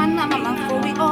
one, I'm a man for we all.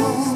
Ocean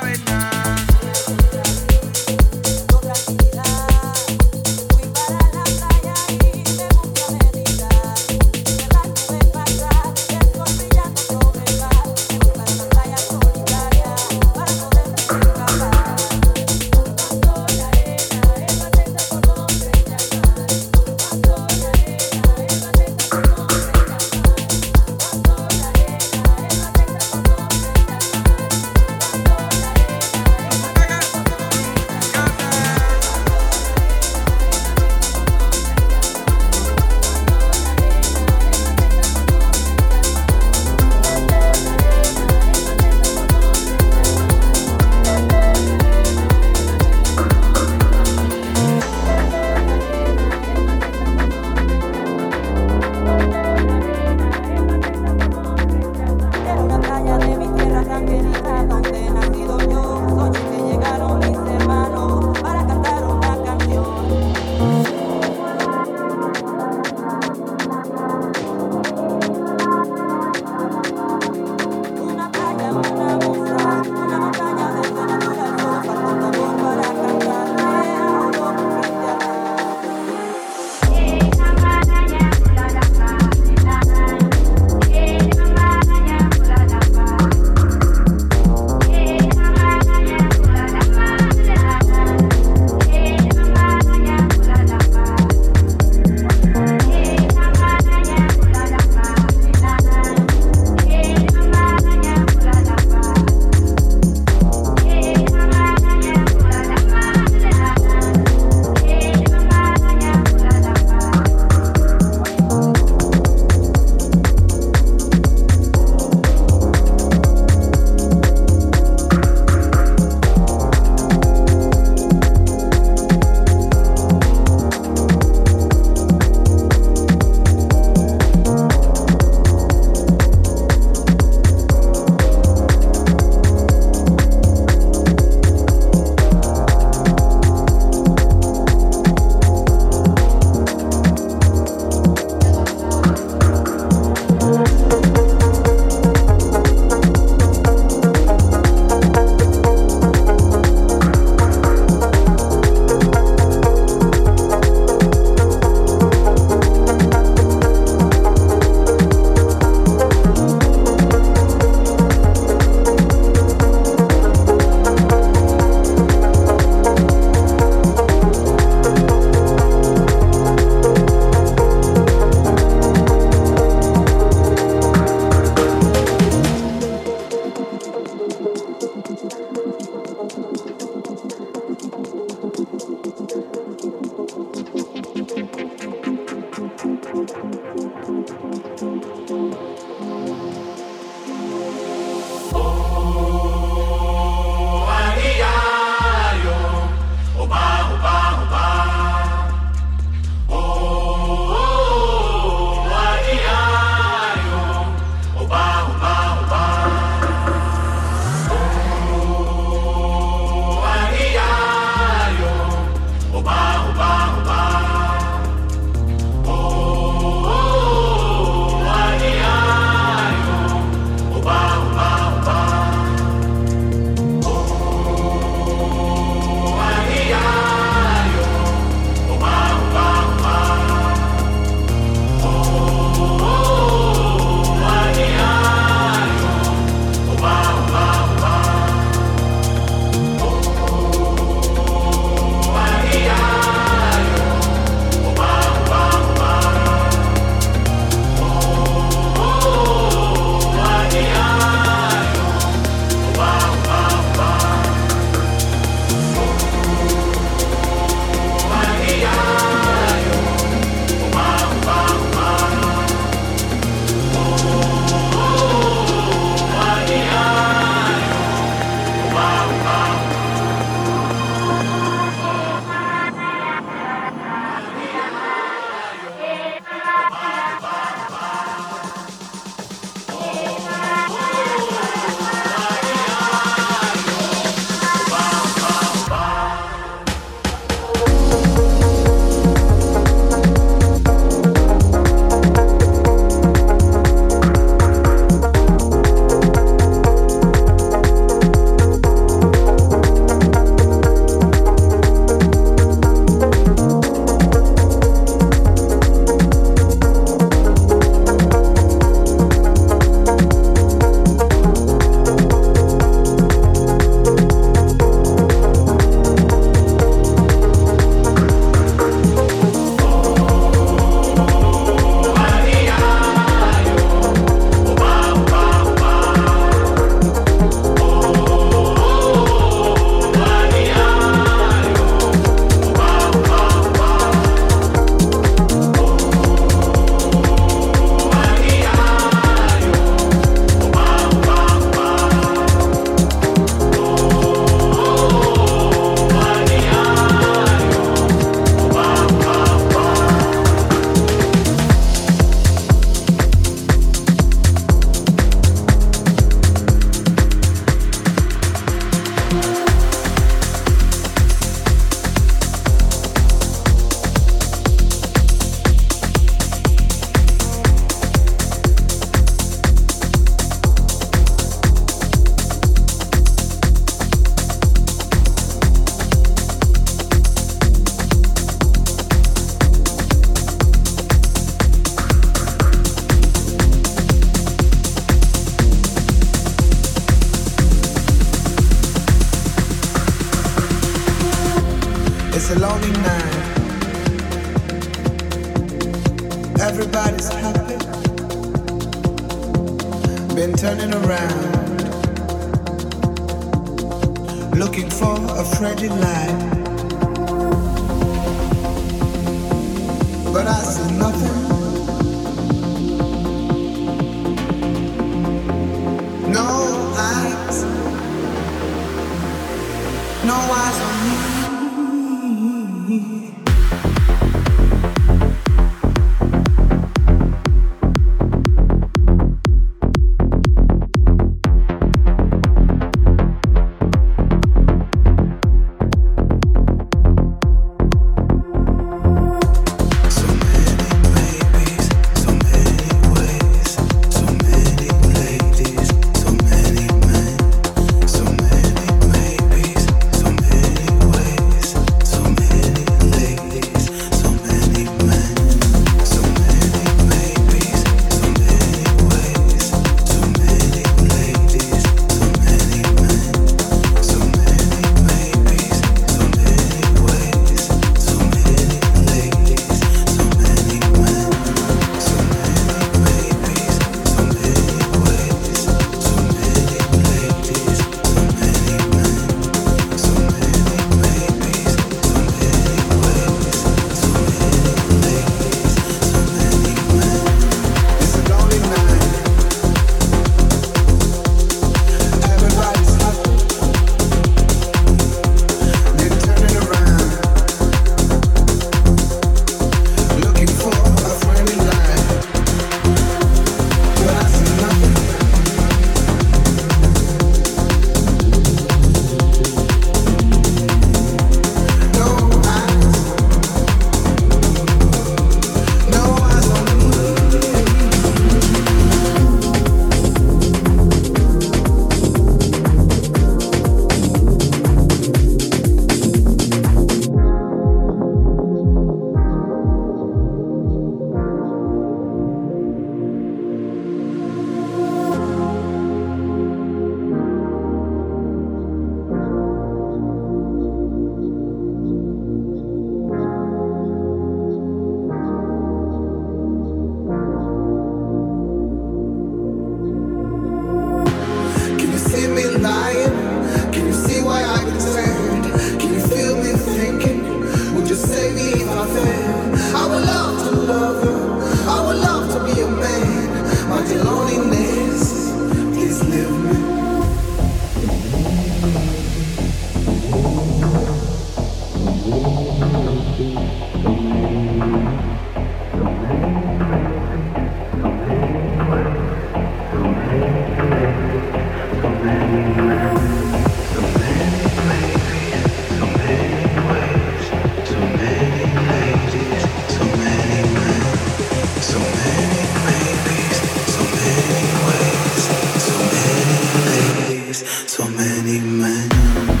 my number.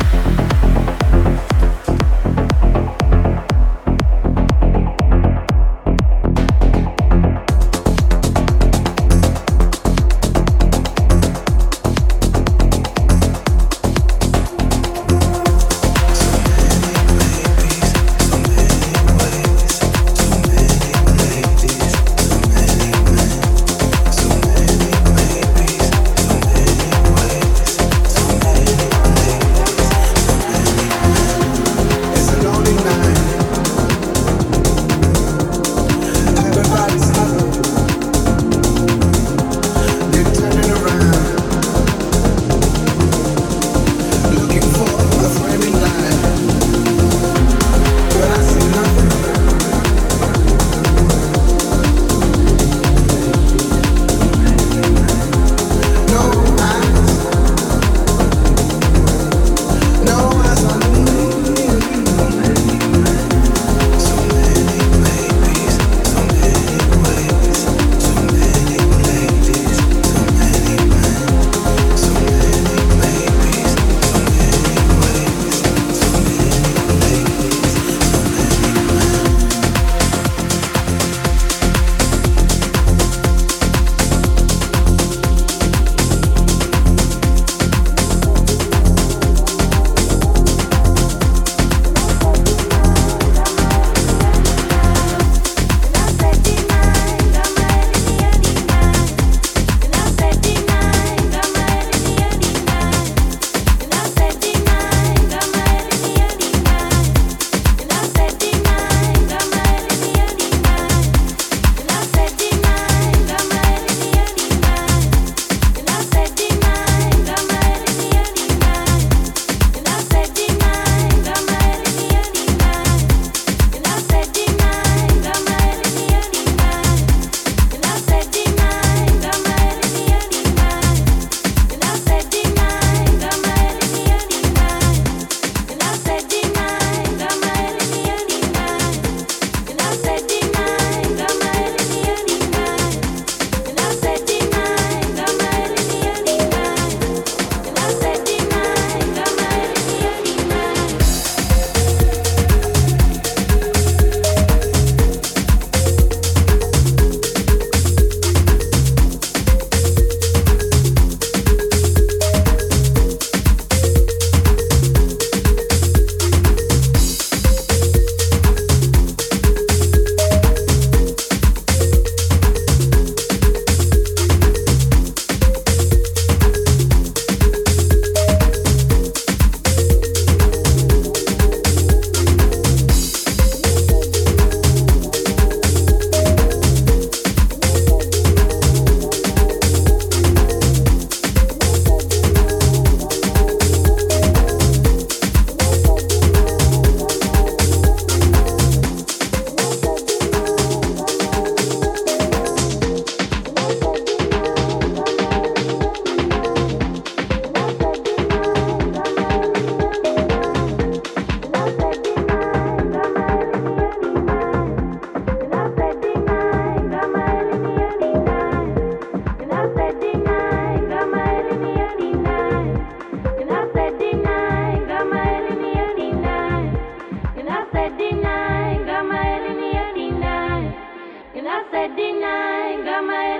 said deny, got my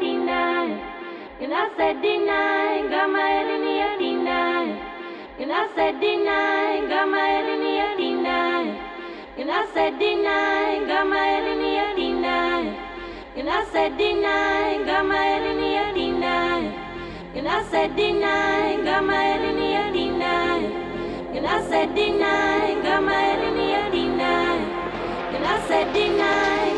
deny. And I said deny, got my deny. And I said deny, got my deny. And I said deny, got my deny. And I said deny, got my deny. And I said deny, got my deny. And I said deny, got my deny. And I said deny.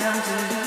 Time to